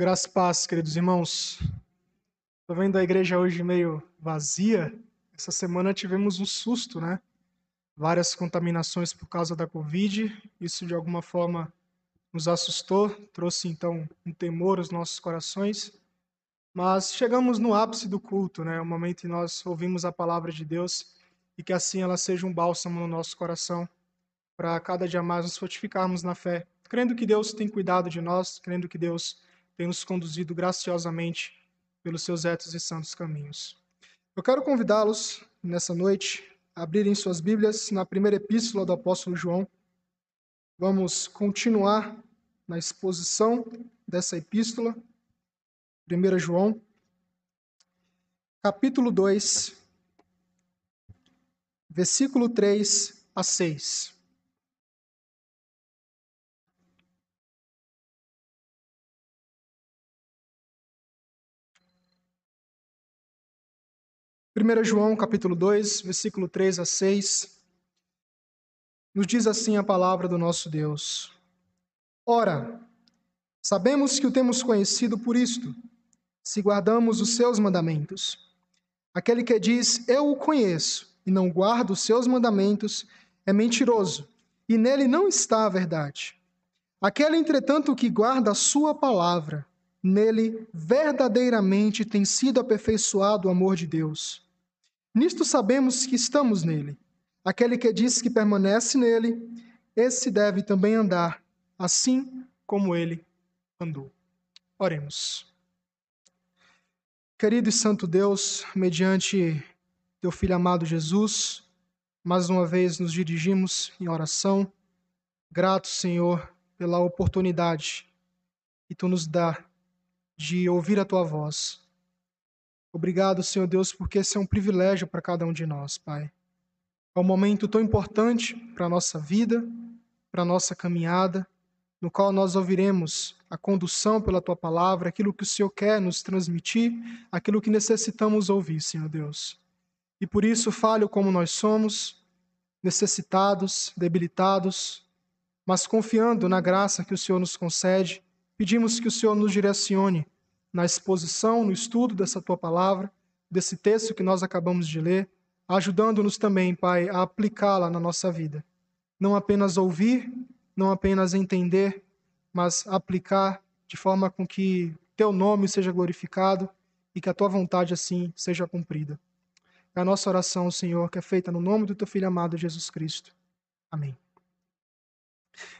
Graça e paz, queridos irmãos. Estou vendo a igreja hoje meio vazia. Essa semana tivemos um susto, né? Várias contaminações por causa da Covid. Isso, de alguma forma, nos assustou, trouxe então um temor aos nossos corações. Mas chegamos no ápice do culto, né? O momento em que nós ouvimos a palavra de Deus e que assim ela seja um bálsamo no nosso coração para cada dia mais nos fortificarmos na fé, crendo que Deus tem cuidado de nós, crendo que Deus tem nos conduzido graciosamente pelos seus retos e santos caminhos. Eu quero convidá-los nessa noite a abrirem suas Bíblias na primeira epístola do apóstolo João. Vamos continuar na exposição dessa epístola. 1 João, capítulo 2, versículo 3 a 6. 1 João capítulo 2, versículo 3 a 6, nos diz assim a palavra do nosso Deus. Ora, sabemos que o temos conhecido por isto, se guardamos os seus mandamentos. Aquele que diz, eu o conheço, e não guarda os seus mandamentos, é mentiroso, e nele não está a verdade. Aquele, entretanto, que guarda a sua palavra, nele verdadeiramente tem sido aperfeiçoado o amor de Deus. Nisto sabemos que estamos nele. Aquele que diz que permanece nele, esse deve também andar, assim como ele andou. Oremos. Querido e santo Deus, mediante teu filho amado Jesus, mais uma vez nos dirigimos em oração. Grato, Senhor, pela oportunidade que tu nos dá de ouvir a tua voz. Obrigado, Senhor Deus, porque esse é um privilégio para cada um de nós, Pai. É um momento tão importante para a nossa vida, para a nossa caminhada, no qual nós ouviremos a condução pela tua palavra, aquilo que o Senhor quer nos transmitir, aquilo que necessitamos ouvir, Senhor Deus. E por isso, falho como nós somos, necessitados, debilitados, mas confiando na graça que o Senhor nos concede, pedimos que o Senhor nos direcione na exposição, no estudo dessa tua palavra, desse texto que nós acabamos de ler, ajudando-nos também, Pai, a aplicá-la na nossa vida. Não apenas ouvir, não apenas entender, mas aplicar de forma com que teu nome seja glorificado e que a tua vontade assim seja cumprida. É a nossa oração, Senhor, que é feita no nome do teu filho amado Jesus Cristo. Amém.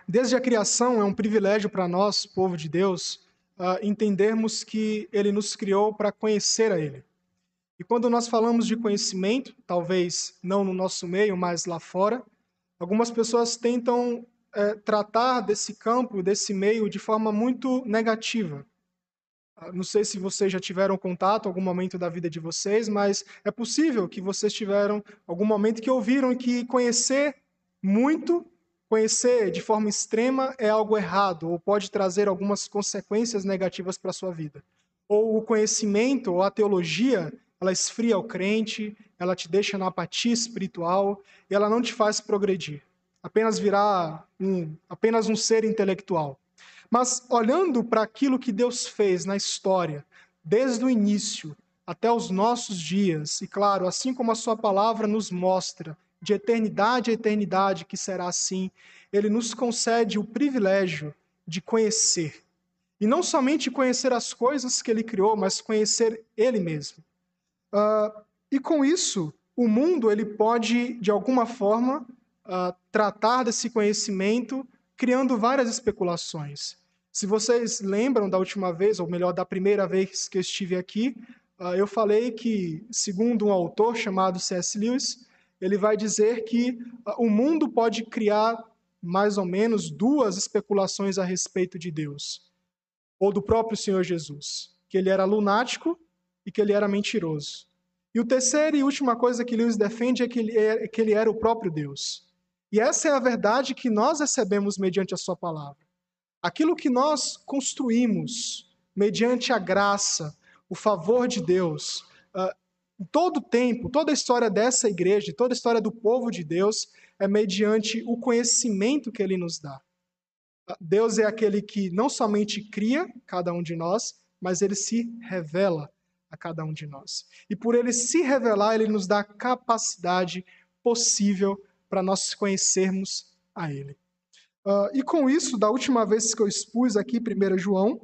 Desde a criação é um privilégio para nós, povo de Deus, uh, entendermos que ele nos criou para conhecer a ele. E quando nós falamos de conhecimento, talvez não no nosso meio, mas lá fora, algumas pessoas tentam é, tratar desse campo, desse meio, de forma muito negativa. Ah, não sei se vocês já tiveram contato algum momento da vida de vocês, mas é possível que vocês tiveram algum momento que ouviram que conhecer muito Conhecer de forma extrema é algo errado ou pode trazer algumas consequências negativas para a sua vida. Ou o conhecimento ou a teologia, ela esfria o crente, ela te deixa na apatia espiritual e ela não te faz progredir. Apenas virar um, apenas um ser intelectual. Mas olhando para aquilo que Deus fez na história, desde o início até os nossos dias, e claro, assim como a sua palavra nos mostra, de eternidade a eternidade, que será assim, ele nos concede o privilégio de conhecer. E não somente conhecer as coisas que ele criou, mas conhecer ele mesmo. Uh, e com isso, o mundo ele pode, de alguma forma, uh, tratar desse conhecimento criando várias especulações. Se vocês lembram da última vez, ou melhor, da primeira vez que eu estive aqui, uh, eu falei que, segundo um autor chamado C.S. Lewis, ele vai dizer que ah, o mundo pode criar mais ou menos duas especulações a respeito de Deus, ou do próprio Senhor Jesus, que ele era lunático e que ele era mentiroso. E o terceiro e última coisa que Lewis defende é que ele, é, que ele era o próprio Deus. E essa é a verdade que nós recebemos mediante a sua palavra. Aquilo que nós construímos mediante a graça, o favor de Deus, uh, todo tempo, toda a história dessa igreja, toda a história do povo de Deus é mediante o conhecimento que ele nos dá. Deus é aquele que não somente cria cada um de nós, mas ele se revela a cada um de nós. E por ele se revelar, ele nos dá a capacidade possível para nós conhecermos a ele. Uh, e com isso, da última vez que eu expus aqui 1 João,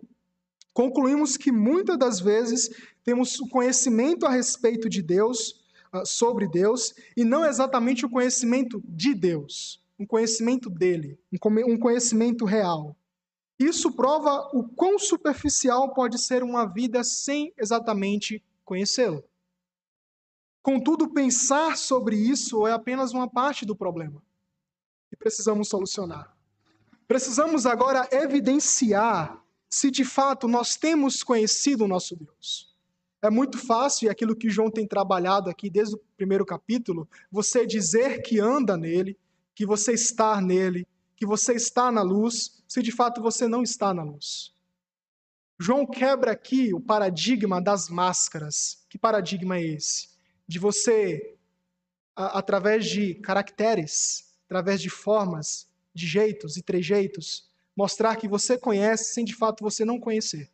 concluímos que muitas das vezes temos o conhecimento a respeito de Deus, uh, sobre Deus, e não exatamente o conhecimento de Deus, um conhecimento dele, um conhecimento real. Isso prova o quão superficial pode ser uma vida sem exatamente conhecê-lo. Contudo, pensar sobre isso é apenas uma parte do problema que precisamos solucionar. Precisamos agora evidenciar se de fato nós temos conhecido o nosso Deus. É muito fácil, e aquilo que João tem trabalhado aqui desde o primeiro capítulo, você dizer que anda nele, que você está nele, que você está na luz, se de fato você não está na luz. João quebra aqui o paradigma das máscaras. Que paradigma é esse? De você, a, através de caracteres, através de formas, de jeitos e trejeitos, mostrar que você conhece sem de fato você não conhecer.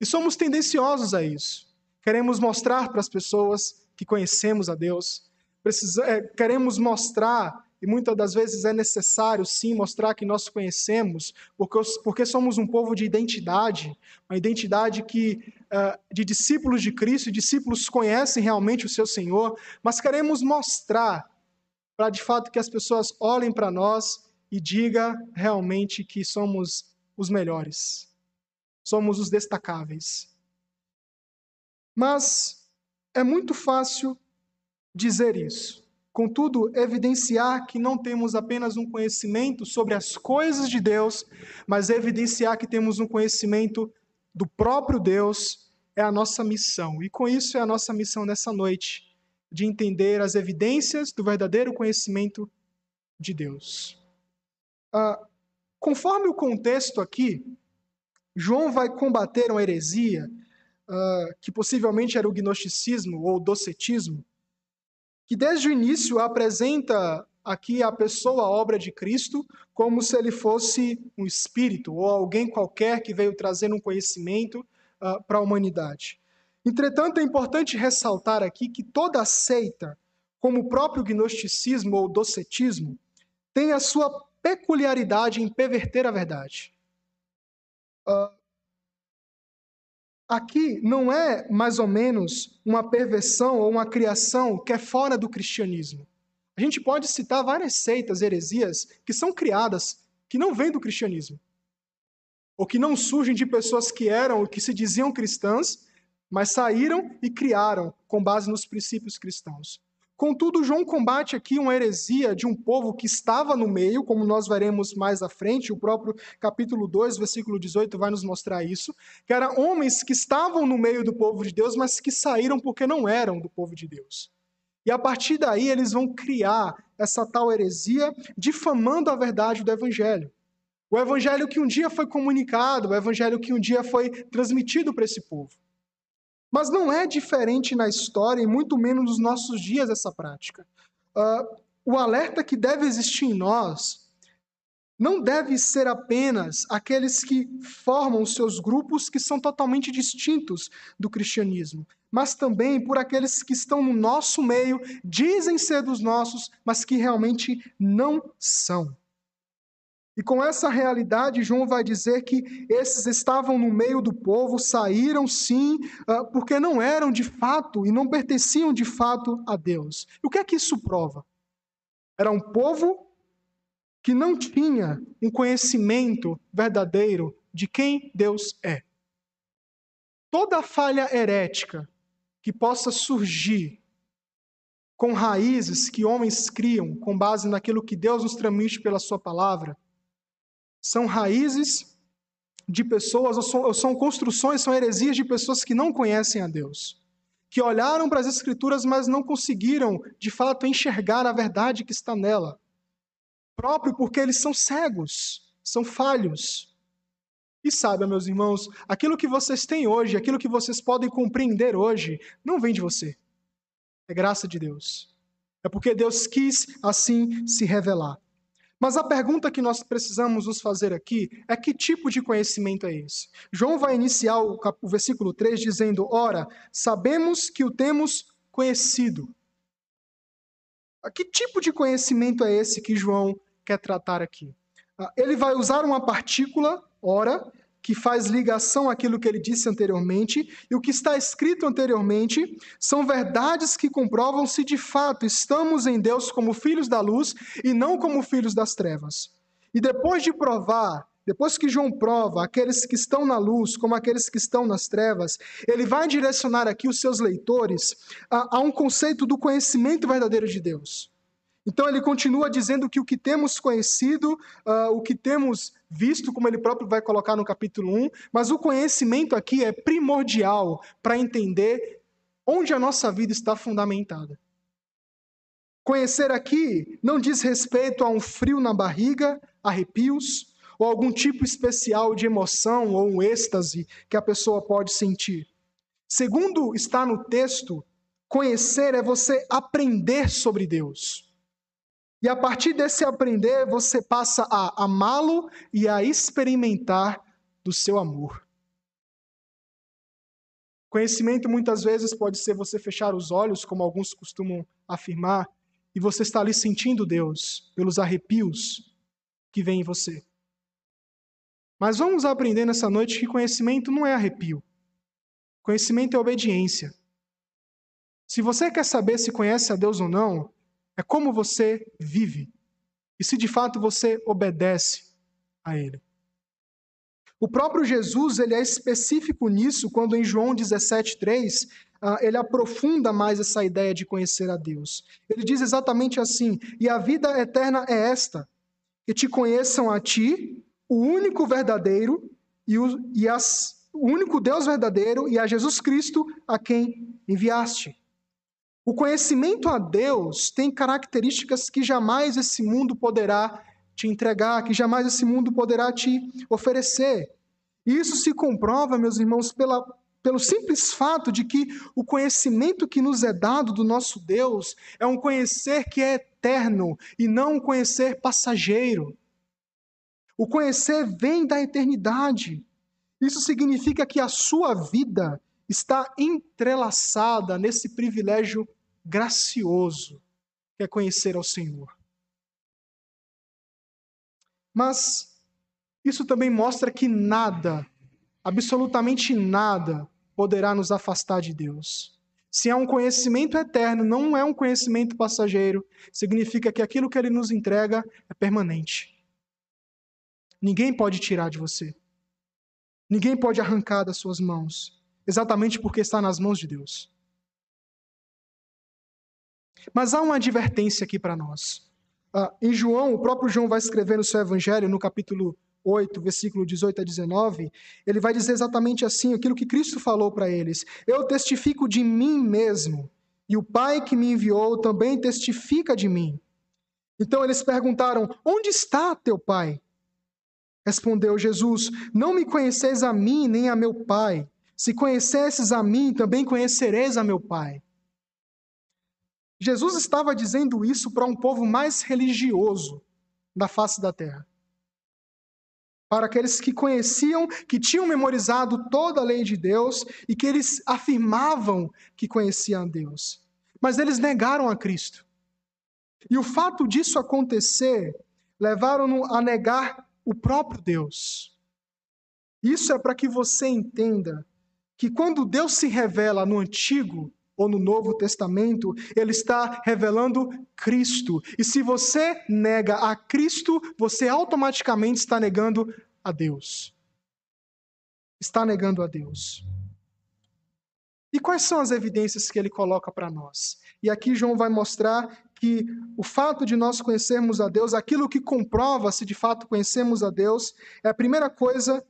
E somos tendenciosos a isso. Queremos mostrar para as pessoas que conhecemos a Deus. Precisa, é, queremos mostrar e muitas das vezes é necessário, sim, mostrar que nós conhecemos, porque, porque somos um povo de identidade, uma identidade que, uh, de discípulos de Cristo, discípulos conhecem realmente o seu Senhor, mas queremos mostrar, para de fato que as pessoas olhem para nós e digam realmente que somos os melhores, somos os destacáveis. Mas é muito fácil dizer isso. Contudo, evidenciar que não temos apenas um conhecimento sobre as coisas de Deus, mas evidenciar que temos um conhecimento do próprio Deus é a nossa missão. E com isso é a nossa missão nessa noite, de entender as evidências do verdadeiro conhecimento de Deus. Ah, conforme o contexto aqui, João vai combater uma heresia, ah, que possivelmente era o gnosticismo ou docetismo, que desde o início apresenta aqui a pessoa, a obra de Cristo, como se ele fosse um espírito ou alguém qualquer que veio trazer um conhecimento uh, para a humanidade. Entretanto, é importante ressaltar aqui que toda seita, como o próprio gnosticismo ou docetismo, tem a sua peculiaridade em perverter a verdade. Uh, aqui não é mais ou menos uma perversão ou uma criação que é fora do cristianismo. A gente pode citar várias seitas, heresias, que são criadas, que não vêm do cristianismo. Ou que não surgem de pessoas que eram ou que se diziam cristãs, mas saíram e criaram com base nos princípios cristãos. Contudo, João combate aqui uma heresia de um povo que estava no meio, como nós veremos mais à frente, o próprio capítulo 2, versículo 18 vai nos mostrar isso, que eram homens que estavam no meio do povo de Deus, mas que saíram porque não eram do povo de Deus. E a partir daí eles vão criar essa tal heresia, difamando a verdade do evangelho. O evangelho que um dia foi comunicado, o evangelho que um dia foi transmitido para esse povo. Mas não é diferente na história, e muito menos nos nossos dias, essa prática. Uh, o alerta que deve existir em nós não deve ser apenas aqueles que formam seus grupos que são totalmente distintos do cristianismo, mas também por aqueles que estão no nosso meio, dizem ser dos nossos, mas que realmente não são. E com essa realidade, João vai dizer que esses estavam no meio do povo, saíram sim, ah, porque não eram de fato e não pertenciam de fato a Deus. E o que é que isso prova? Era um povo que não tinha um conhecimento verdadeiro de quem Deus é. Toda falha herética que possa surgir com raízes que homens criam com base naquilo que Deus nos transmite pela Sua palavra são raízes de pessoas, ou são, ou são construções, são heresias de pessoas que não conhecem a Deus, que olharam para as Escrituras, mas não conseguiram, de fato, enxergar a verdade que está nela. Próprio porque eles são cegos, são falhos. E saiba, meus irmãos, aquilo que vocês têm hoje, aquilo que vocês podem compreender hoje, não vem de você. É graça de Deus. É porque Deus quis assim se revelar. Mas a pergunta que nós precisamos nos fazer aqui é que tipo de conhecimento é esse? João vai iniciar o, cap... o versículo 3 dizendo: Ora, sabemos que o temos conhecido. Que tipo de conhecimento é esse que João quer tratar aqui? Ah, ele vai usar uma partícula, ora, que faz ligação àquilo que ele disse anteriormente, e o que está escrito anteriormente são verdades que comprovam se de fato estamos em Deus como filhos da luz e não como filhos das trevas. E depois de provar, depois que João prova aqueles que estão na luz como aqueles que estão nas trevas, ele vai direcionar aqui os seus leitores a, a um conceito do conhecimento verdadeiro de Deus. Então ele continua dizendo que o que temos conhecido, uh, o que temos visto, como ele próprio vai colocar no capítulo 1, mas o conhecimento aqui é primordial para entender onde a nossa vida está fundamentada. Conhecer aqui não diz respeito a um frio na barriga, arrepios, ou algum tipo especial de emoção ou um êxtase que a pessoa pode sentir. Segundo está no texto, conhecer é você aprender sobre Deus. E a partir desse aprender, você passa a amá-lo e a experimentar do seu amor. Conhecimento muitas vezes pode ser você fechar os olhos, como alguns costumam afirmar, e você está ali sentindo Deus pelos arrepios que vem em você. Mas vamos aprender nessa noite que conhecimento não é arrepio. Conhecimento é obediência. Se você quer saber se conhece a Deus ou não, é como você vive e se de fato você obedece a Ele. O próprio Jesus ele é específico nisso quando em João 17,3 uh, ele aprofunda mais essa ideia de conhecer a Deus. Ele diz exatamente assim: E a vida eterna é esta, que te conheçam a ti, o único verdadeiro e, o, e as, o único Deus verdadeiro e a Jesus Cristo a quem enviaste. O conhecimento a Deus tem características que jamais esse mundo poderá te entregar, que jamais esse mundo poderá te oferecer. E isso se comprova, meus irmãos, pela, pelo simples fato de que o conhecimento que nos é dado do nosso Deus é um conhecer que é eterno e não um conhecer passageiro. O conhecer vem da eternidade. Isso significa que a sua vida está entrelaçada nesse privilégio gracioso que é conhecer ao Senhor. Mas isso também mostra que nada, absolutamente nada, poderá nos afastar de Deus. Se é um conhecimento eterno, não é um conhecimento passageiro, significa que aquilo que ele nos entrega é permanente. Ninguém pode tirar de você. Ninguém pode arrancar das suas mãos, exatamente porque está nas mãos de Deus. Mas há uma advertência aqui para nós. Ah, em João, o próprio João vai escrever no seu evangelho, no capítulo 8, versículo 18 a 19, ele vai dizer exatamente assim, aquilo que Cristo falou para eles: Eu testifico de mim mesmo, e o Pai que me enviou também testifica de mim. Então eles perguntaram: Onde está teu Pai? Respondeu Jesus: Não me conheceis a mim nem a meu Pai. Se conhecesses a mim, também conhecereis a meu Pai. Jesus estava dizendo isso para um povo mais religioso da face da terra. Para aqueles que conheciam, que tinham memorizado toda a lei de Deus e que eles afirmavam que conheciam Deus. Mas eles negaram a Cristo. E o fato disso acontecer levaram-no a negar o próprio Deus. Isso é para que você entenda que quando Deus se revela no Antigo, ou no Novo Testamento, ele está revelando Cristo. E se você nega a Cristo, você automaticamente está negando a Deus. Está negando a Deus. E quais são as evidências que ele coloca para nós? E aqui João vai mostrar que o fato de nós conhecermos a Deus, aquilo que comprova se de fato conhecemos a Deus, é a primeira coisa,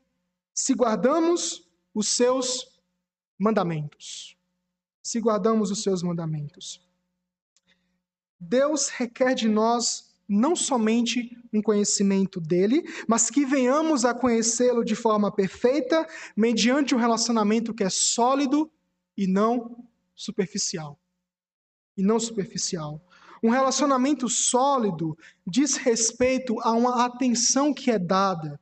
se guardamos os seus mandamentos se guardamos os seus mandamentos. Deus requer de nós não somente um conhecimento dele, mas que venhamos a conhecê-lo de forma perfeita, mediante um relacionamento que é sólido e não superficial. E não superficial. Um relacionamento sólido diz respeito a uma atenção que é dada.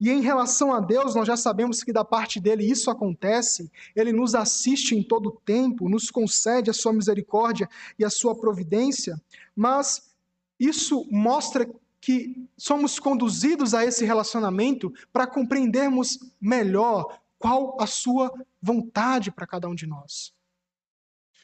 E em relação a Deus, nós já sabemos que da parte dele isso acontece, ele nos assiste em todo o tempo, nos concede a sua misericórdia e a sua providência, mas isso mostra que somos conduzidos a esse relacionamento para compreendermos melhor qual a sua vontade para cada um de nós.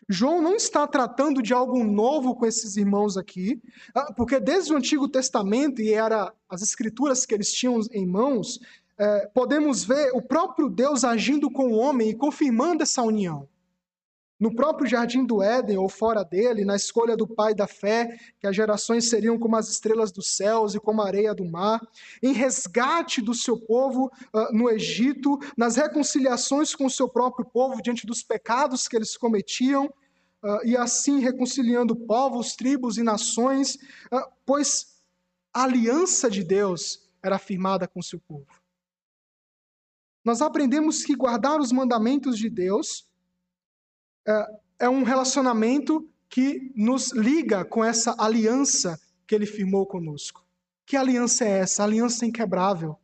João não está tratando de algo novo com esses irmãos aqui, ah, porque desde o Antigo Testamento, e era as escrituras que eles tinham em mãos, é, podemos ver o próprio Deus agindo com o homem e confirmando essa união. No próprio jardim do Éden, ou fora dele, na escolha do pai da fé, que as gerações seriam como as estrelas dos céus e como a areia do mar, em resgate do seu povo uh, no Egito, nas reconciliações com o seu próprio povo diante dos pecados que eles cometiam, uh, e assim reconciliando povos, tribos e nações, uh, pois a aliança de Deus era firmada com seu povo. Nós aprendemos que guardar os mandamentos de Deus é, é um relacionamento que nos liga com essa aliança que ele firmou conosco. Que aliança é essa? aliança inquebrável.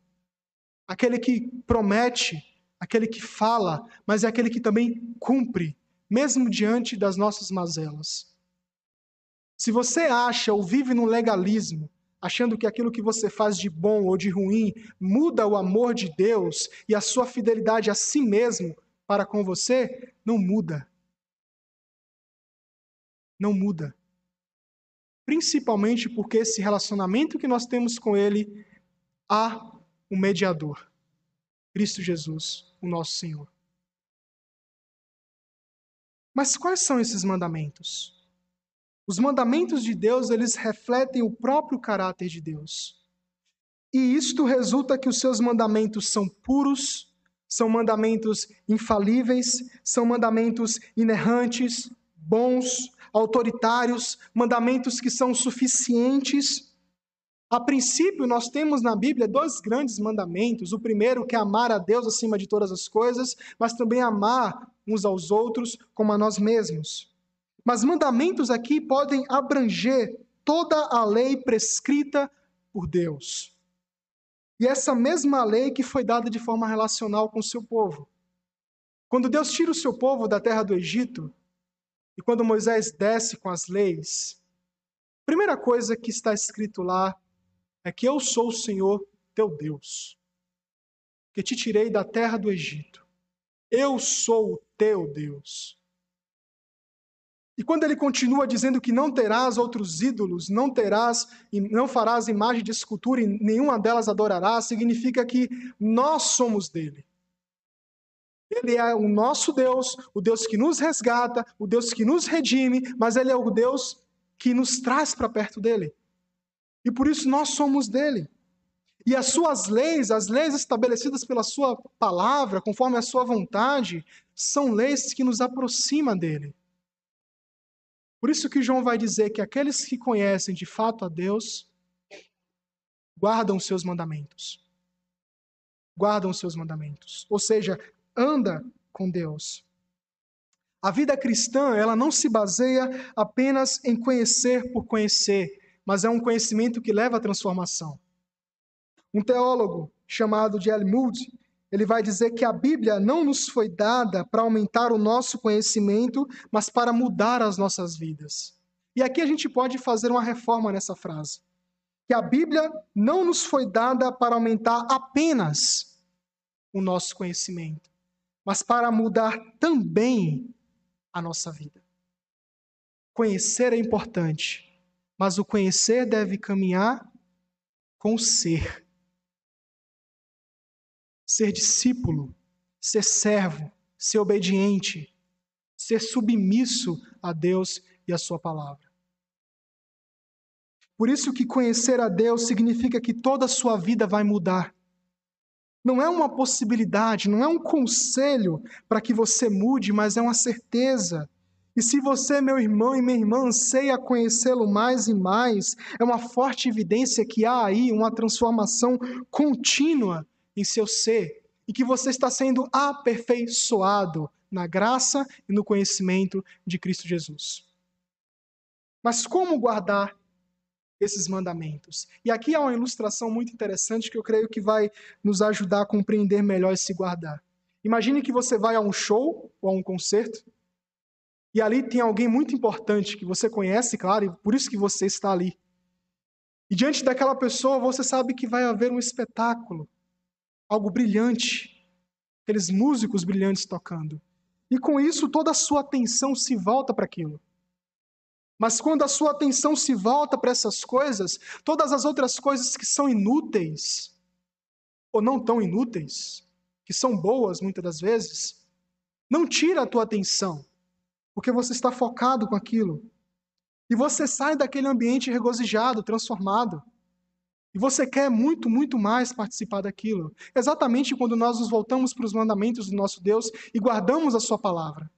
Aquele que promete, aquele que fala, mas é aquele que também cumpre, mesmo diante das nossas mazelas. Se você acha ou vive no legalismo, achando que aquilo que você faz de bom ou de ruim muda o amor de Deus e a sua fidelidade a si mesmo para com você, não muda não muda. Principalmente porque esse relacionamento que nós temos com Ele há um mediador, Cristo Jesus, o nosso Senhor. Mas quais são esses mandamentos? Os mandamentos de Deus, eles refletem o próprio caráter de Deus. E isto resulta que os seus mandamentos são puros, são mandamentos infalíveis, são mandamentos inerrantes, bons, autoritários, mandamentos que são suficientes. A princípio, nós temos na Bíblia dois grandes mandamentos. O primeiro, que é amar a Deus acima de todas as coisas, mas também amar uns aos outros como a nós mesmos. Mas mandamentos aqui podem abranger toda a lei prescrita por Deus. E essa mesma lei que foi dada de forma relacional com o seu povo. Quando Deus tira o seu povo da terra do Egito, e quando Moisés desce com as leis, a primeira coisa que está escrito lá é que eu sou o Senhor teu Deus, que te tirei da terra do Egito. Eu sou o teu Deus. E quando ele continua dizendo que não terás outros ídolos, não terás e não farás imagem de escultura e nenhuma delas adorarás, significa que nós somos dele. Ele é o nosso Deus, o Deus que nos resgata, o Deus que nos redime, mas Ele é o Deus que nos traz para perto dele. E por isso nós somos dele. E as suas leis, as leis estabelecidas pela sua palavra, conforme a sua vontade, são leis que nos aproximam dele. Por isso que João vai dizer que aqueles que conhecem de fato a Deus guardam os seus mandamentos. Guardam os seus mandamentos. Ou seja, anda com Deus. A vida cristã, ela não se baseia apenas em conhecer por conhecer, mas é um conhecimento que leva à transformação. Um teólogo chamado de. Moody, ele vai dizer que a Bíblia não nos foi dada para aumentar o nosso conhecimento, mas para mudar as nossas vidas. E aqui a gente pode fazer uma reforma nessa frase. Que a Bíblia não nos foi dada para aumentar apenas o nosso conhecimento, mas para mudar também a nossa vida. Conhecer é importante, mas o conhecer deve caminhar com o ser. Ser discípulo, ser servo, ser obediente, ser submisso a Deus e a Sua palavra. Por isso que conhecer a Deus significa que toda a sua vida vai mudar. Não é uma possibilidade, não é um conselho para que você mude, mas é uma certeza. E se você, meu irmão e minha irmã, anseia conhecê-lo mais e mais, é uma forte evidência que há aí uma transformação contínua em seu ser e que você está sendo aperfeiçoado na graça e no conhecimento de Cristo Jesus. Mas como guardar esses mandamentos? E aqui há uma ilustração muito interessante que eu creio que vai nos ajudar a compreender melhor esse guardar. Imagine que você vai a um show ou a um concerto e ali tem alguém muito importante que você conhece, claro, e por isso que você está ali. E diante daquela pessoa você sabe que vai haver um espetáculo, algo brilhante, aqueles músicos brilhantes tocando. E com isso toda a sua atenção se volta para aquilo. Mas quando a sua atenção se volta para essas coisas, todas as outras coisas que são inúteis, ou não tão inúteis, que são boas muitas das vezes, não tira a tua atenção, porque você está focado com aquilo. E você sai daquele ambiente regozijado, transformado. E você quer muito, muito mais participar daquilo. Exatamente quando nós nos voltamos para os mandamentos do nosso Deus e guardamos a Sua palavra.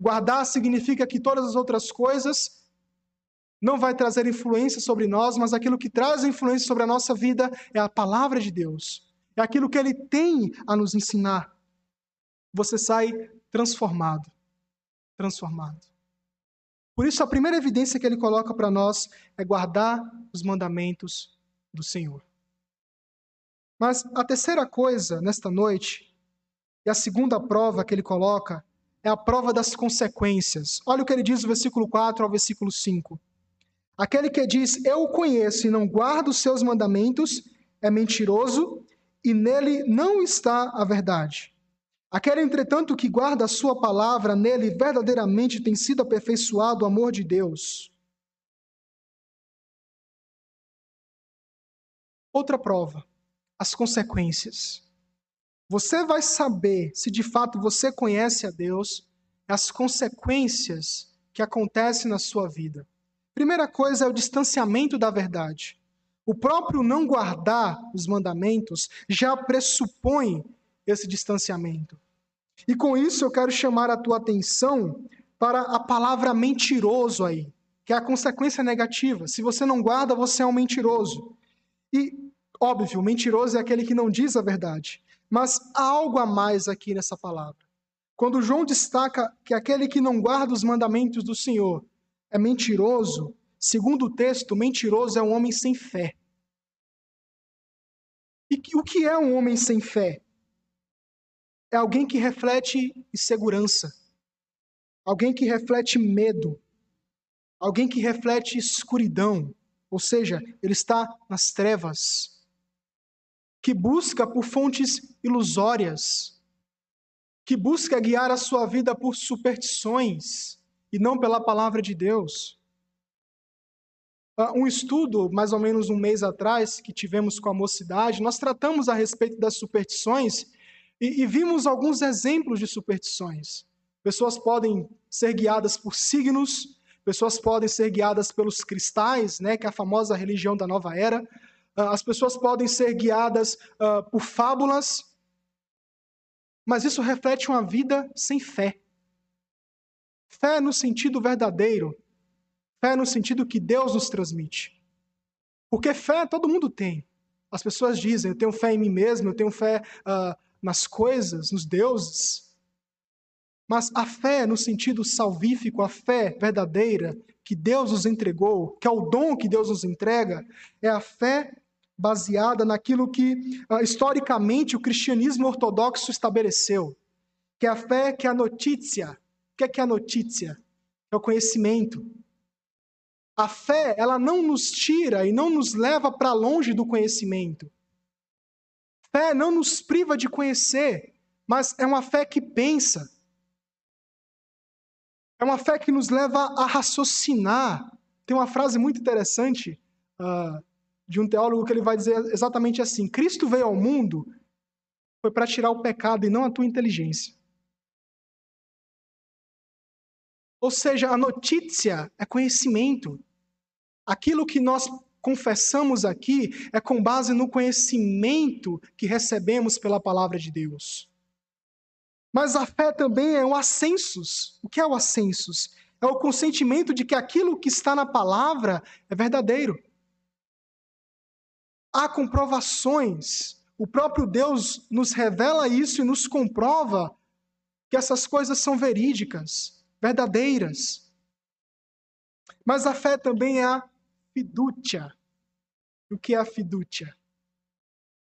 Guardar significa que todas as outras coisas não vai trazer influência sobre nós, mas aquilo que traz influência sobre a nossa vida é a palavra de Deus. É aquilo que Ele tem a nos ensinar. Você sai transformado. Transformado. Por isso, a primeira evidência que ele coloca para nós é guardar os mandamentos do Senhor. Mas a terceira coisa nesta noite, e a segunda prova que ele coloca, é a prova das consequências. Olha o que ele diz no versículo 4 ao versículo 5. Aquele que diz, Eu o conheço e não guardo os seus mandamentos, é mentiroso e nele não está a verdade. Aquele, entretanto, que guarda a sua palavra, nele verdadeiramente tem sido aperfeiçoado o amor de Deus. Outra prova, as consequências. Você vai saber se de fato você conhece a Deus, as consequências que acontecem na sua vida. Primeira coisa é o distanciamento da verdade. O próprio não guardar os mandamentos já pressupõe esse distanciamento. E com isso eu quero chamar a tua atenção para a palavra mentiroso aí, que é a consequência negativa. Se você não guarda, você é um mentiroso. E, óbvio, mentiroso é aquele que não diz a verdade. Mas há algo a mais aqui nessa palavra. Quando João destaca que aquele que não guarda os mandamentos do Senhor é mentiroso, segundo o texto, mentiroso é um homem sem fé. E o que é um homem sem fé? É alguém que reflete insegurança, alguém que reflete medo, alguém que reflete escuridão, ou seja, ele está nas trevas, que busca por fontes ilusórias, que busca guiar a sua vida por superstições e não pela palavra de Deus. Ah, um estudo, mais ou menos um mês atrás, que tivemos com a mocidade, nós tratamos a respeito das superstições e, e vimos alguns exemplos de superstições. Pessoas podem ser guiadas por signos, pessoas podem ser guiadas pelos cristais, né, que é a famosa religião da nova era. Ah, as pessoas podem ser guiadas uh, por fábulas, mas isso reflete uma vida sem fé. Fé no sentido verdadeiro, fé no sentido que Deus nos transmite. Porque fé todo mundo tem. As pessoas dizem: eu tenho fé em mim mesmo, eu tenho fé uh, nas coisas, nos deuses. Mas a fé, no sentido salvífico, a fé verdadeira que Deus nos entregou, que é o dom que Deus nos entrega, é a fé baseada naquilo que uh, historicamente o cristianismo ortodoxo estabeleceu, que é a fé que é a notícia. O que é, que é a notícia? É o conhecimento. A fé, ela não nos tira e não nos leva para longe do conhecimento. Fé não nos priva de conhecer, mas é uma fé que pensa. É uma fé que nos leva a raciocinar. Tem uma frase muito interessante uh, de um teólogo que ele vai dizer exatamente assim: Cristo veio ao mundo foi para tirar o pecado e não a tua inteligência. Ou seja, a notícia é conhecimento. Aquilo que nós confessamos aqui é com base no conhecimento que recebemos pela palavra de Deus. Mas a fé também é o ascensus. O que é o ascensus? É o consentimento de que aquilo que está na palavra é verdadeiro. Há comprovações. O próprio Deus nos revela isso e nos comprova que essas coisas são verídicas, verdadeiras. Mas a fé também é a fidúcia. O que é a fidúcia?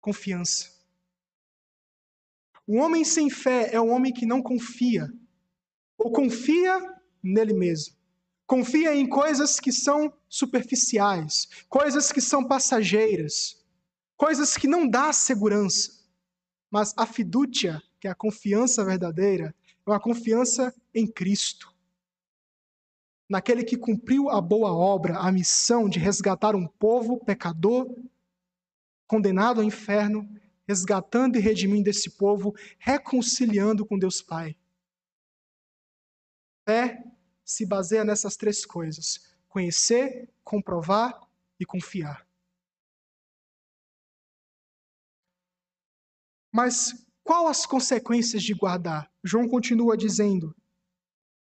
Confiança. O homem sem fé é o homem que não confia, ou confia nele mesmo. Confia em coisas que são superficiais, coisas que são passageiras, coisas que não dá segurança. Mas a fidúcia, que é a confiança verdadeira, é uma confiança em Cristo. Naquele que cumpriu a boa obra, a missão de resgatar um povo pecador, condenado ao inferno, resgatando e redimindo esse povo, reconciliando com Deus Pai. Fé se baseia nessas três coisas: conhecer, comprovar e confiar. Mas qual as consequências de guardar? João continua dizendo,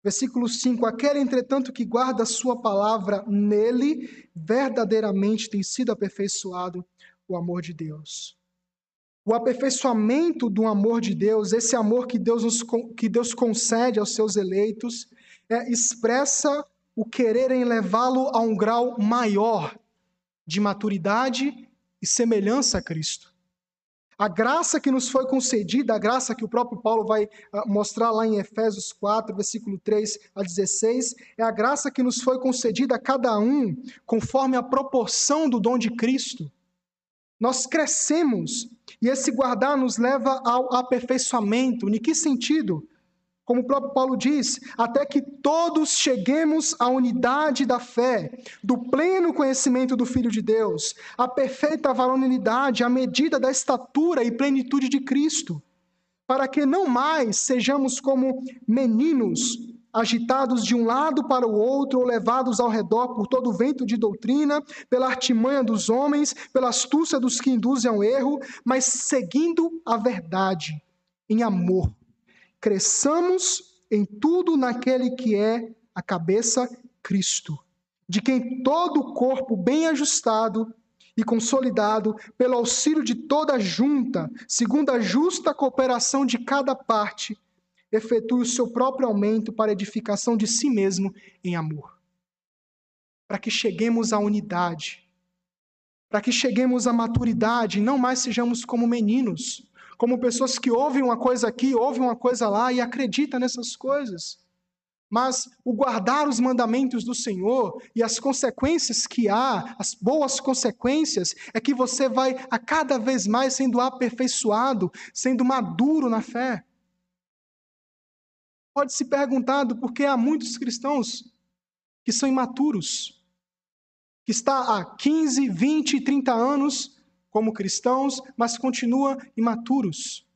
versículo 5: Aquele, entretanto, que guarda a sua palavra, nele verdadeiramente tem sido aperfeiçoado o amor de Deus. O aperfeiçoamento do amor de Deus, esse amor que Deus, nos, que Deus concede aos seus eleitos, é, expressa o querer em levá-lo a um grau maior de maturidade e semelhança a Cristo. A graça que nos foi concedida, a graça que o próprio Paulo vai uh, mostrar lá em Efésios 4, versículo 3 a 16, é a graça que nos foi concedida a cada um conforme a proporção do dom de Cristo. Nós crescemos e esse guardar nos leva ao aperfeiçoamento. Em que sentido? Como o próprio Paulo diz, até que todos cheguemos à unidade da fé, do pleno conhecimento do Filho de Deus, à perfeita varonilidade, à medida da estatura e plenitude de Cristo, para que não mais sejamos como meninos agitados de um lado para o outro ou levados ao redor por todo o vento de doutrina, pela artimanha dos homens, pela astúcia dos que induzem ao erro, mas seguindo a verdade em amor. Cresçamos em tudo naquele que é a cabeça Cristo, de quem todo o corpo bem ajustado e consolidado pelo auxílio de toda junta, segundo a justa cooperação de cada parte, efetue o seu próprio aumento para edificação de si mesmo em amor. Para que cheguemos à unidade, para que cheguemos à maturidade, e não mais sejamos como meninos, como pessoas que ouvem uma coisa aqui, ouvem uma coisa lá e acreditam nessas coisas. Mas o guardar os mandamentos do Senhor e as consequências que há, as boas consequências, é que você vai a cada vez mais sendo aperfeiçoado, sendo maduro na fé. Pode se perguntar do porquê há muitos cristãos que são imaturos, que está há 15, 20, 30 anos como cristãos, mas continua imaturos.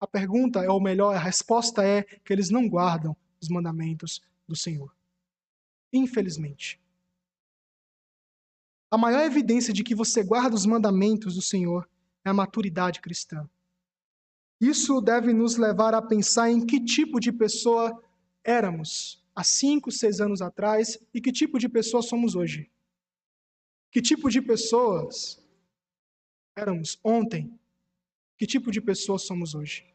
A pergunta, ou melhor, a resposta é que eles não guardam os mandamentos do Senhor. Infelizmente. A maior evidência de que você guarda os mandamentos do Senhor é a maturidade cristã. Isso deve nos levar a pensar em que tipo de pessoa éramos há cinco, seis anos atrás e que tipo de pessoa somos hoje. Que tipo de pessoas éramos ontem, que tipo de pessoa somos hoje.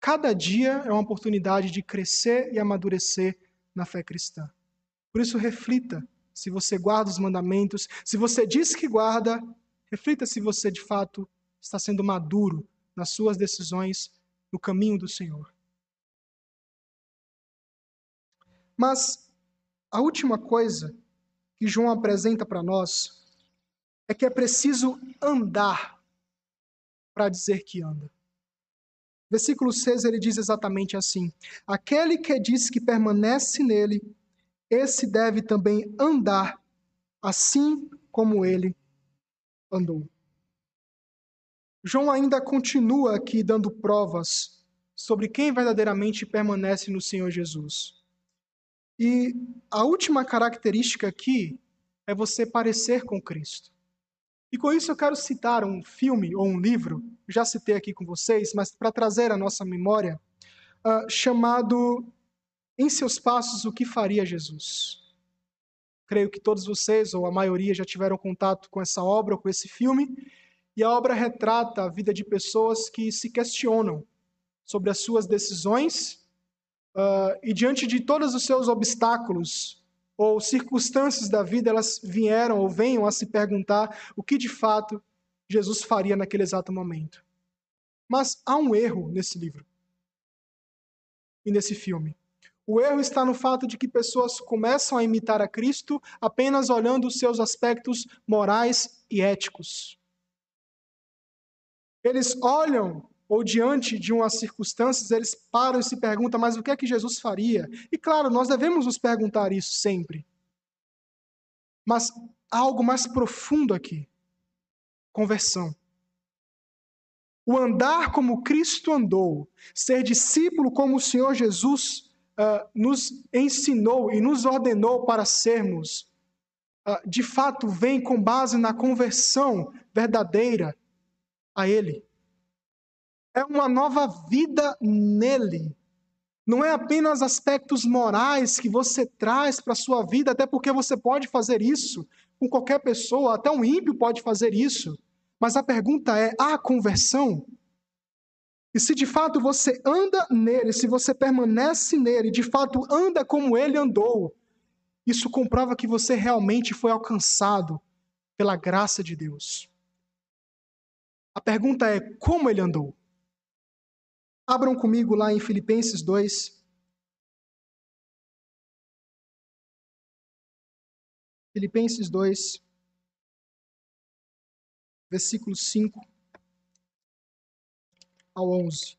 Cada dia é uma oportunidade de crescer e amadurecer na fé cristã. Por isso, reflita se você guarda os mandamentos, se você diz que guarda, reflita se você de fato está sendo maduro nas suas decisões no caminho do Senhor. Mas a última coisa que João apresenta para nós é que é preciso andar para dizer que anda. Versículo 6 ele diz exatamente assim: Aquele que diz que permanece nele, esse deve também andar assim como ele andou. João ainda continua aqui dando provas sobre quem verdadeiramente permanece no Senhor Jesus. E a última característica aqui é você parecer com Cristo. E com isso eu quero citar um filme ou um livro, já citei aqui com vocês, mas para trazer à nossa memória, uh, chamado Em Seus Passos, O que Faria Jesus? Creio que todos vocês, ou a maioria, já tiveram contato com essa obra ou com esse filme, e a obra retrata a vida de pessoas que se questionam sobre as suas decisões uh, e diante de todos os seus obstáculos ou circunstâncias da vida, elas vieram ou venham a se perguntar o que de fato Jesus faria naquele exato momento. Mas há um erro nesse livro e nesse filme. O erro está no fato de que pessoas começam a imitar a Cristo apenas olhando os seus aspectos morais e éticos. Eles olham, ou diante de umas circunstâncias, eles param e se perguntam, mas o que é que Jesus faria? E claro, nós devemos nos perguntar isso sempre. Mas há algo mais profundo aqui conversão. O andar como Cristo andou, ser discípulo como o Senhor Jesus uh, nos ensinou e nos ordenou para sermos, uh, de fato vem com base na conversão verdadeira a Ele. É uma nova vida nele. Não é apenas aspectos morais que você traz para a sua vida, até porque você pode fazer isso com qualquer pessoa, até um ímpio pode fazer isso. Mas a pergunta é: há conversão? E se de fato você anda nele, se você permanece nele, de fato anda como ele andou, isso comprova que você realmente foi alcançado pela graça de Deus. A pergunta é: como ele andou? Abram comigo lá em Filipenses 2. Filipenses 2 versículo 5 ao 11.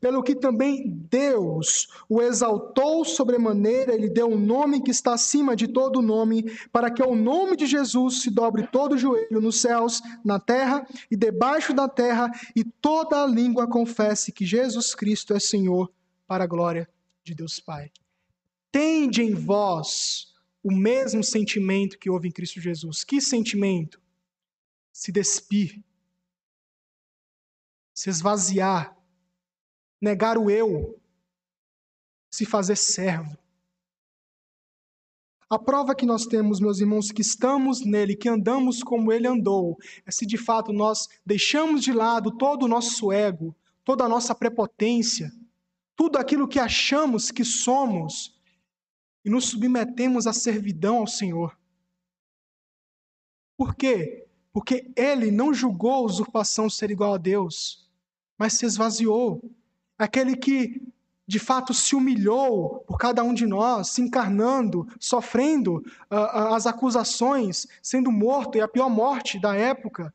pelo que também Deus o exaltou sobremaneira, ele deu um nome que está acima de todo nome, para que ao nome de Jesus se dobre todo o joelho nos céus, na terra e debaixo da terra, e toda a língua confesse que Jesus Cristo é Senhor, para a glória de Deus Pai. Tende em vós o mesmo sentimento que houve em Cristo Jesus. Que sentimento? Se despir, se esvaziar negar o eu, se fazer servo. A prova que nós temos, meus irmãos, que estamos nele, que andamos como ele andou, é se de fato nós deixamos de lado todo o nosso ego, toda a nossa prepotência, tudo aquilo que achamos que somos e nos submetemos à servidão ao Senhor. Por quê? Porque ele não julgou a usurpação ser igual a Deus, mas se esvaziou, aquele que de fato se humilhou por cada um de nós, se encarnando, sofrendo uh, as acusações, sendo morto e a pior morte da época,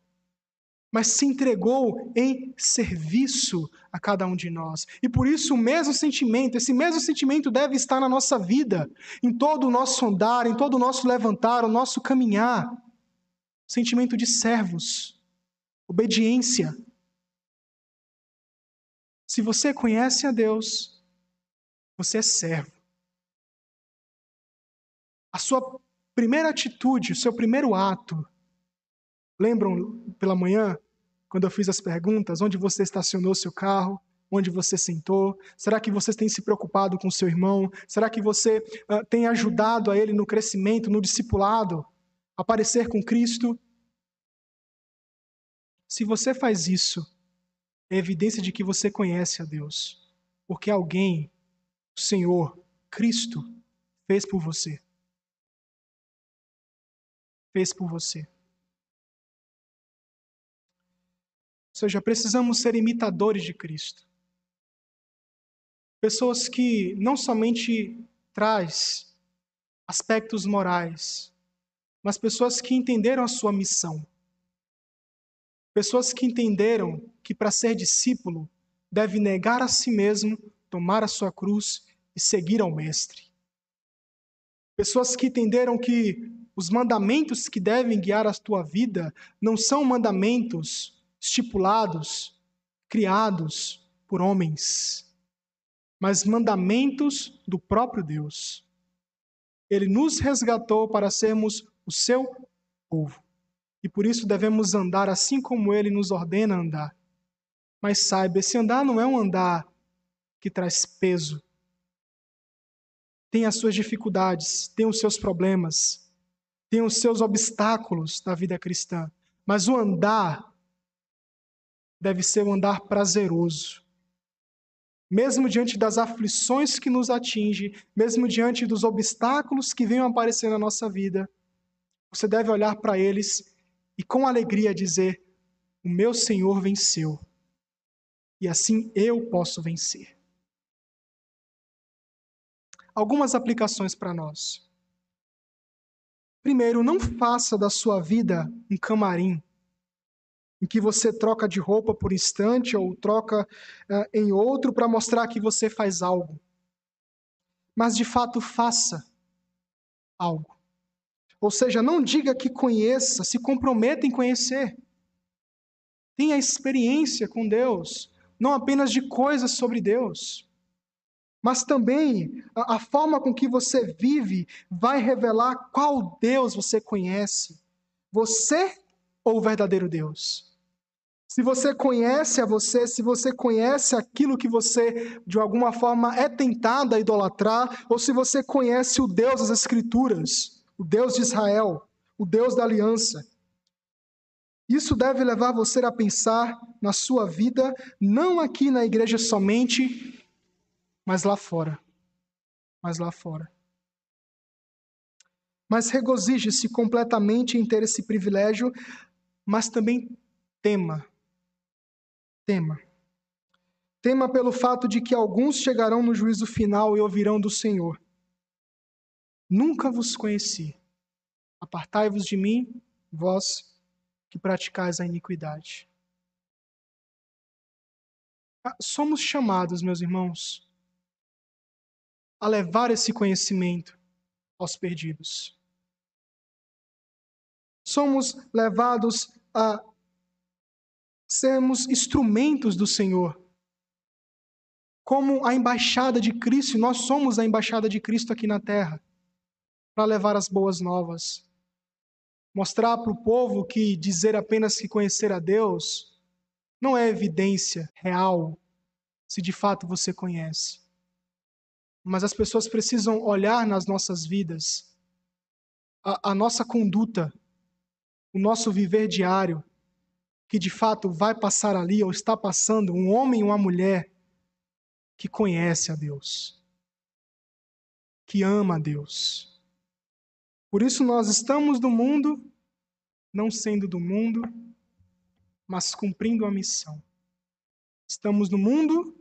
mas se entregou em serviço a cada um de nós. E por isso o mesmo sentimento, esse mesmo sentimento deve estar na nossa vida, em todo o nosso andar, em todo o nosso levantar, o nosso caminhar. Sentimento de servos, obediência, se você conhece a Deus, você é servo. A sua primeira atitude, o seu primeiro ato. Lembram pela manhã, quando eu fiz as perguntas, onde você estacionou seu carro? Onde você sentou? Será que você tem se preocupado com seu irmão? Será que você uh, tem ajudado a ele no crescimento, no discipulado, a parecer com Cristo? Se você faz isso, é evidência de que você conhece a Deus, porque alguém, o Senhor, Cristo, fez por você. Fez por você. Ou seja, precisamos ser imitadores de Cristo. Pessoas que não somente traz aspectos morais, mas pessoas que entenderam a sua missão Pessoas que entenderam que para ser discípulo deve negar a si mesmo, tomar a sua cruz e seguir ao Mestre. Pessoas que entenderam que os mandamentos que devem guiar a tua vida não são mandamentos estipulados, criados por homens, mas mandamentos do próprio Deus. Ele nos resgatou para sermos o seu povo. E por isso devemos andar assim como ele nos ordena andar. Mas saiba, esse andar não é um andar que traz peso. Tem as suas dificuldades, tem os seus problemas, tem os seus obstáculos na vida cristã. Mas o andar deve ser um andar prazeroso. Mesmo diante das aflições que nos atingem, mesmo diante dos obstáculos que venham aparecer na nossa vida, você deve olhar para eles e com alegria dizer: O meu Senhor venceu, e assim eu posso vencer. Algumas aplicações para nós. Primeiro, não faça da sua vida um camarim em que você troca de roupa por instante ou troca uh, em outro para mostrar que você faz algo. Mas de fato faça algo. Ou seja, não diga que conheça, se comprometa em conhecer. Tenha experiência com Deus, não apenas de coisas sobre Deus, mas também a, a forma com que você vive vai revelar qual Deus você conhece. Você ou o verdadeiro Deus? Se você conhece a você, se você conhece aquilo que você de alguma forma é tentado a idolatrar, ou se você conhece o Deus das Escrituras, o Deus de Israel, o Deus da aliança. Isso deve levar você a pensar na sua vida, não aqui na igreja somente, mas lá fora. Mas lá fora. Mas regozije-se completamente em ter esse privilégio, mas também tema. Tema. Tema pelo fato de que alguns chegarão no juízo final e ouvirão do Senhor. Nunca vos conheci. Apartai-vos de mim, vós que praticais a iniquidade. Ah, somos chamados, meus irmãos, a levar esse conhecimento aos perdidos. Somos levados a sermos instrumentos do Senhor. Como a embaixada de Cristo, nós somos a embaixada de Cristo aqui na terra para levar as boas novas. Mostrar para o povo que dizer apenas que conhecer a Deus não é evidência real se de fato você conhece. Mas as pessoas precisam olhar nas nossas vidas, a, a nossa conduta, o nosso viver diário, que de fato vai passar ali ou está passando um homem e uma mulher que conhece a Deus, que ama a Deus por isso nós estamos no mundo, não sendo do mundo, mas cumprindo a missão. Estamos no mundo,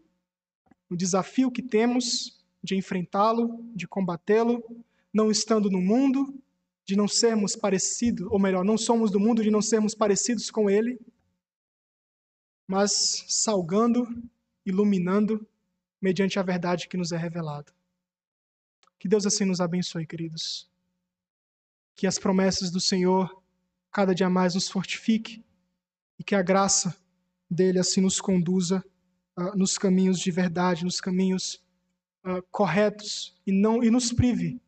no desafio que temos de enfrentá-lo, de combatê-lo, não estando no mundo, de não sermos parecidos, ou melhor, não somos do mundo de não sermos parecidos com ele, mas salgando, iluminando mediante a verdade que nos é revelada. Que Deus assim nos abençoe, queridos que as promessas do Senhor cada dia mais nos fortifique e que a graça dele assim nos conduza uh, nos caminhos de verdade, nos caminhos uh, corretos e não e nos prive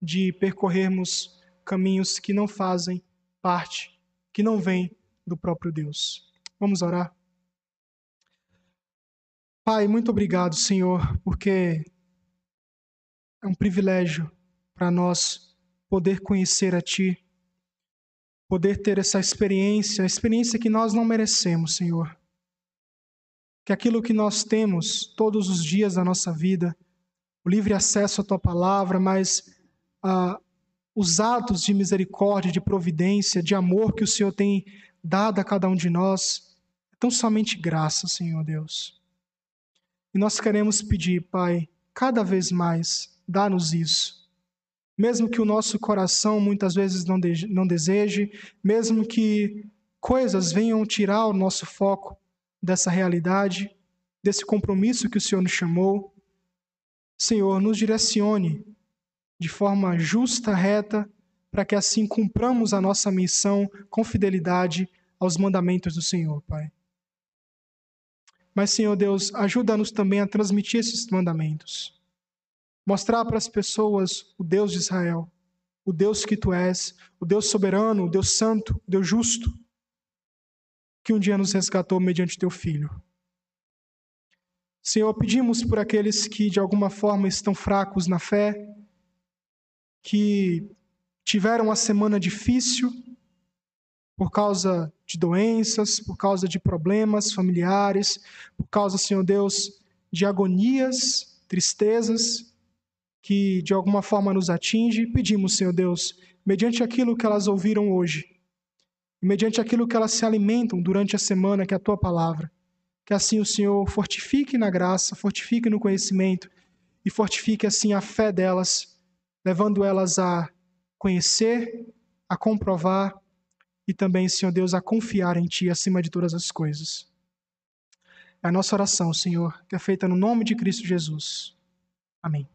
de percorrermos caminhos que não fazem parte, que não vêm do próprio Deus. Vamos orar. Pai, muito obrigado, Senhor, porque é um privilégio para nós poder conhecer a Ti, poder ter essa experiência, a experiência que nós não merecemos, Senhor. Que aquilo que nós temos todos os dias da nossa vida, o livre acesso à Tua palavra, mas ah, os atos de misericórdia, de providência, de amor que o Senhor tem dado a cada um de nós, é tão somente graça, Senhor Deus. E nós queremos pedir, Pai, cada vez mais, dá-nos isso mesmo que o nosso coração muitas vezes não, de, não deseje, mesmo que coisas venham tirar o nosso foco dessa realidade, desse compromisso que o Senhor nos chamou. Senhor, nos direcione de forma justa, reta, para que assim cumpramos a nossa missão com fidelidade aos mandamentos do Senhor, Pai. Mas, Senhor Deus, ajuda-nos também a transmitir esses mandamentos. Mostrar para as pessoas o Deus de Israel, o Deus que tu és, o Deus soberano, o Deus santo, o Deus justo, que um dia nos resgatou mediante teu Filho. Senhor, pedimos por aqueles que de alguma forma estão fracos na fé, que tiveram uma semana difícil por causa de doenças, por causa de problemas familiares, por causa, Senhor Deus, de agonias, tristezas que de alguma forma nos atinge. Pedimos, Senhor Deus, mediante aquilo que elas ouviram hoje, mediante aquilo que elas se alimentam durante a semana, que é a tua palavra, que assim o Senhor fortifique na graça, fortifique no conhecimento e fortifique assim a fé delas, levando elas a conhecer, a comprovar e também, Senhor Deus, a confiar em Ti acima de todas as coisas. É a nossa oração, Senhor, que é feita no nome de Cristo Jesus. Amém.